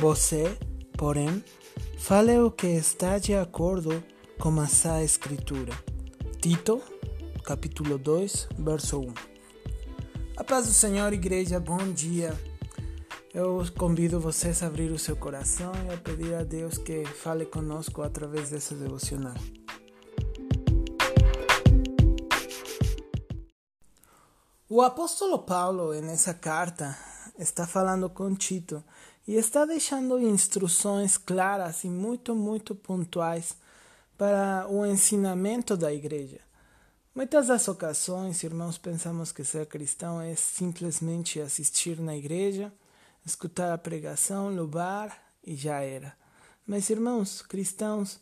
Você, porém, fale o que está de acordo com essa escritura. Tito, capítulo 2, verso 1. A paz do Senhor, igreja, bom dia. Eu convido vocês a abrir o seu coração e a pedir a Deus que fale conosco através desse devocional. O apóstolo Paulo, nessa carta, está falando com Tito e está deixando instruções claras e muito, muito pontuais para o ensinamento da igreja. Muitas das ocasiões, irmãos, pensamos que ser cristão é simplesmente assistir na igreja, escutar a pregação, louvar e já era. Mas, irmãos, cristãos,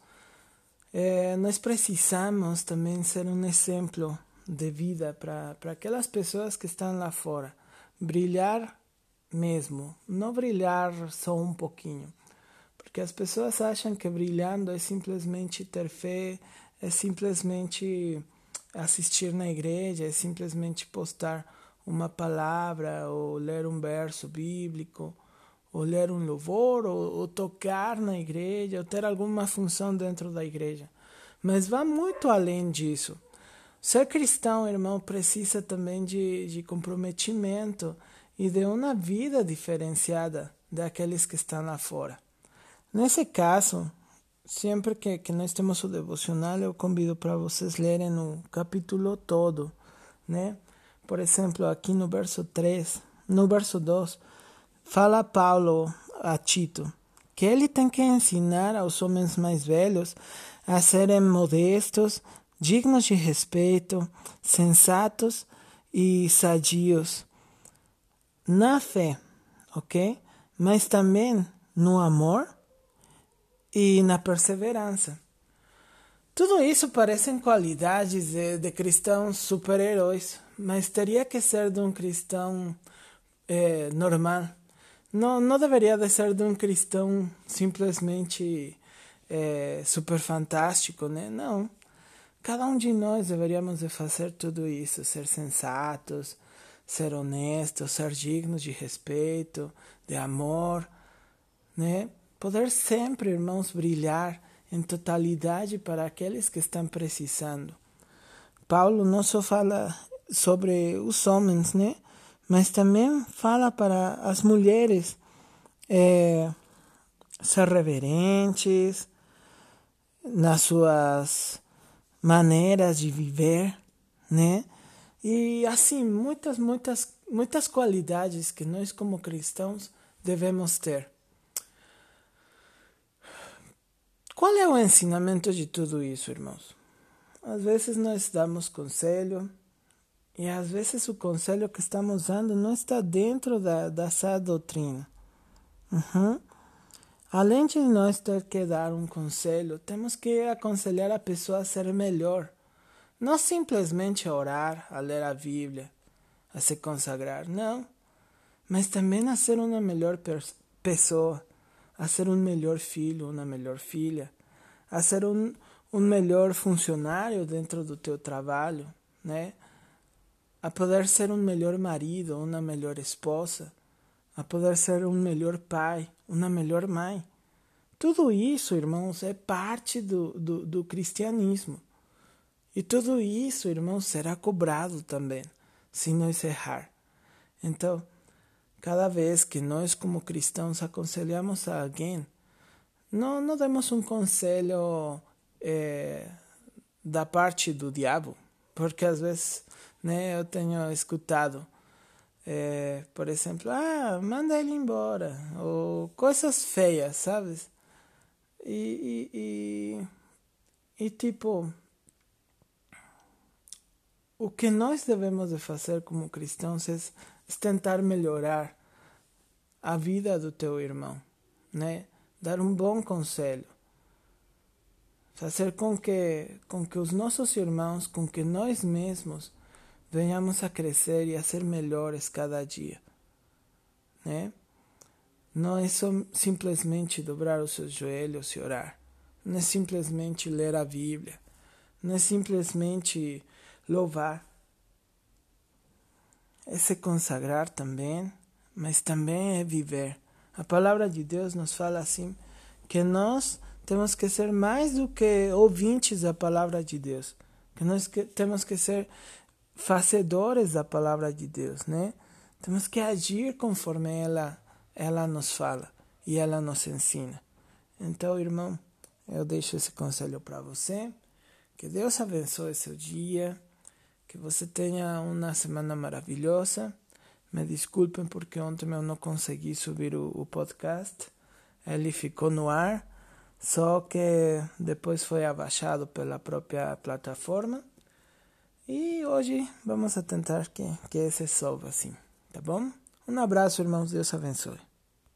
é, nós precisamos também ser um exemplo de vida para aquelas pessoas que estão lá fora. Brilhar mesmo, não brilhar só um pouquinho. Porque as pessoas acham que brilhando é simplesmente ter fé, é simplesmente assistir na igreja, é simplesmente postar uma palavra, ou ler um verso bíblico, ou ler um louvor, ou, ou tocar na igreja, ou ter alguma função dentro da igreja. Mas vai muito além disso. Ser cristão, irmão, precisa também de, de comprometimento e de uma vida diferenciada daqueles que estão lá fora. Nesse caso, sempre que, que nós temos o devocional, eu convido para vocês lerem o capítulo todo, né? Por exemplo, aqui no verso 3, no verso 2, fala Paulo a Tito que ele tem que ensinar aos homens mais velhos a serem modestos, dignos de respeito, sensatos e sadios na fé, ok? Mas também no amor e na perseverança. Tudo isso parecem qualidades de, de cristãos super-heróis, mas teria que ser de um cristão eh, normal. Não, não deveria de ser de um cristão simplesmente eh, super fantástico, né? Não. Cada um de nós deveríamos de fazer tudo isso, ser sensatos, ser honestos, ser dignos de respeito, de amor, né? Poder sempre, irmãos, brilhar em totalidade para aqueles que estão precisando. Paulo não só fala sobre os homens, né? Mas também fala para as mulheres é, ser reverentes nas suas maneiras de viver, né? E assim, muitas, muitas, muitas qualidades que nós como cristãos devemos ter. Qual é o ensinamento de tudo isso, irmãos? Às vezes nós damos conselho e às vezes o conselho que estamos dando não está dentro da, dessa doutrina. Uhum. Além de nós ter que dar um conselho, temos que aconselhar a pessoa a ser melhor não simplesmente a orar, a ler a Bíblia, a se consagrar, não. Mas também a ser uma melhor pessoa, a ser um melhor filho, uma melhor filha, a ser um, um melhor funcionário dentro do teu trabalho, né? A poder ser um melhor marido, uma melhor esposa, a poder ser um melhor pai, uma melhor mãe. Tudo isso, irmãos, é parte do, do, do cristianismo. E tudo isso, irmãos, será cobrado também, se nós errar. Então, cada vez que nós, como cristãos, aconselhamos a alguém, não, não demos um conselho é, da parte do diabo, porque às vezes né, eu tenho escutado, é, por exemplo, ah, manda ele embora, ou coisas feias, sabes? E, e, e, e tipo, o que nós devemos de fazer como cristãos é, tentar melhorar a vida do teu irmão, né? Dar um bom conselho, fazer com que com que os nossos irmãos, com que nós mesmos venhamos a crescer e a ser melhores cada dia, né? Não é só simplesmente dobrar os seus joelhos e orar, não é simplesmente ler a Bíblia, não é simplesmente louvar, é se consagrar também, mas também é viver A palavra de Deus nos fala assim que nós temos que ser mais do que ouvintes da palavra de Deus, que nós que, temos que ser fazedores da palavra de Deus, né? Temos que agir conforme ela ela nos fala e ela nos ensina. Então, irmão, eu deixo esse conselho para você. Que Deus abençoe seu dia. Que você tenha uma semana maravilhosa. Me desculpem porque ontem eu não consegui subir o, o podcast. Ele ficou no ar, só que depois foi abaixado pela própria plataforma. E hoje vamos tentar que, que esse solva assim, tá bom? Um abraço, irmãos. Deus abençoe.